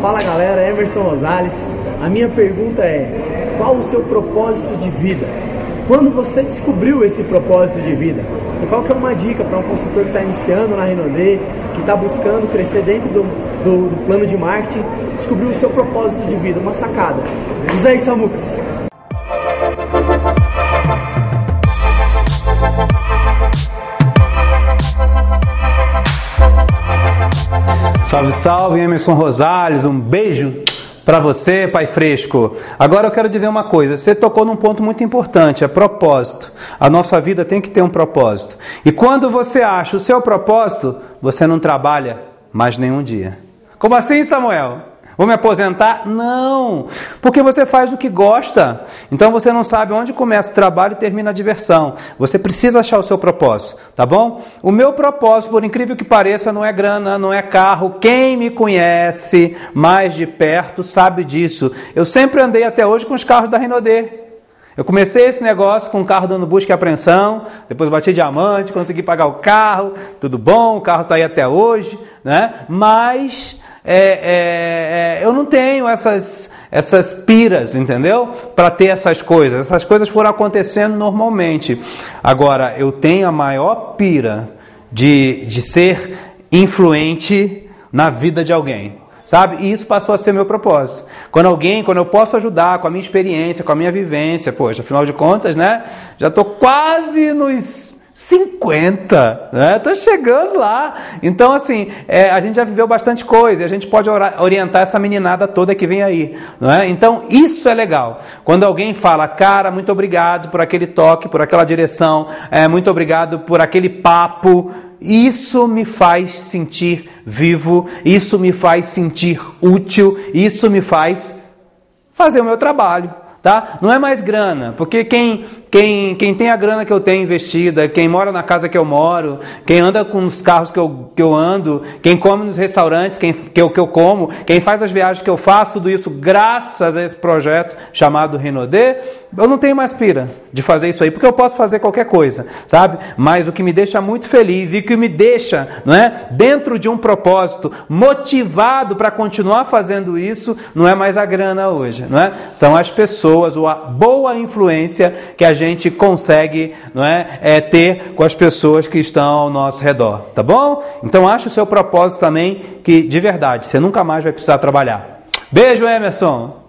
Fala galera, Emerson Rosales. A minha pergunta é: qual o seu propósito de vida? Quando você descobriu esse propósito de vida? E qual que é uma dica para um consultor que está iniciando na Renaudet, que está buscando crescer dentro do, do, do, plano de marketing, descobrir o seu propósito de vida, uma sacada? Diz aí, Samuca. Salve, salve, Emerson Rosales, um beijo para você, Pai Fresco. Agora eu quero dizer uma coisa: você tocou num ponto muito importante, é propósito. A nossa vida tem que ter um propósito. E quando você acha o seu propósito, você não trabalha mais nenhum dia. Como assim, Samuel? Vou me aposentar? Não, porque você faz o que gosta. Então você não sabe onde começa o trabalho e termina a diversão. Você precisa achar o seu propósito, tá bom? O meu propósito, por incrível que pareça, não é grana, não é carro. Quem me conhece mais de perto sabe disso. Eu sempre andei até hoje com os carros da Renaudê. Eu comecei esse negócio com o carro dando busca e apreensão, depois bati diamante, consegui pagar o carro, tudo bom, o carro está aí até hoje, né? Mas é, é, é, eu não tenho essas, essas piras, entendeu? Para ter essas coisas. Essas coisas foram acontecendo normalmente. Agora, eu tenho a maior pira de, de ser influente na vida de alguém. Sabe? E isso passou a ser meu propósito. Quando alguém, quando eu posso ajudar com a minha experiência, com a minha vivência, poxa, afinal de contas, né? Já estou quase nos 50, né? Tô chegando lá. Então, assim, é, a gente já viveu bastante coisa e a gente pode orientar essa meninada toda que vem aí, não é? Então, isso é legal. Quando alguém fala, cara, muito obrigado por aquele toque, por aquela direção, é, muito obrigado por aquele papo. Isso me faz sentir vivo, isso me faz sentir útil, isso me faz fazer o meu trabalho tá? Não é mais grana, porque quem, quem, quem tem a grana que eu tenho investida, quem mora na casa que eu moro, quem anda com os carros que eu, que eu ando, quem come nos restaurantes quem, que, eu, que eu como, quem faz as viagens que eu faço, tudo isso graças a esse projeto chamado Renaudet, eu não tenho mais pira de fazer isso aí, porque eu posso fazer qualquer coisa, sabe? Mas o que me deixa muito feliz e o que me deixa, não é, dentro de um propósito, motivado para continuar fazendo isso, não é mais a grana hoje, não é? São as pessoas, ou a boa influência que a gente consegue, não é, é ter com as pessoas que estão ao nosso redor, tá bom? Então acho o seu propósito também que de verdade, você nunca mais vai precisar trabalhar. Beijo, Emerson.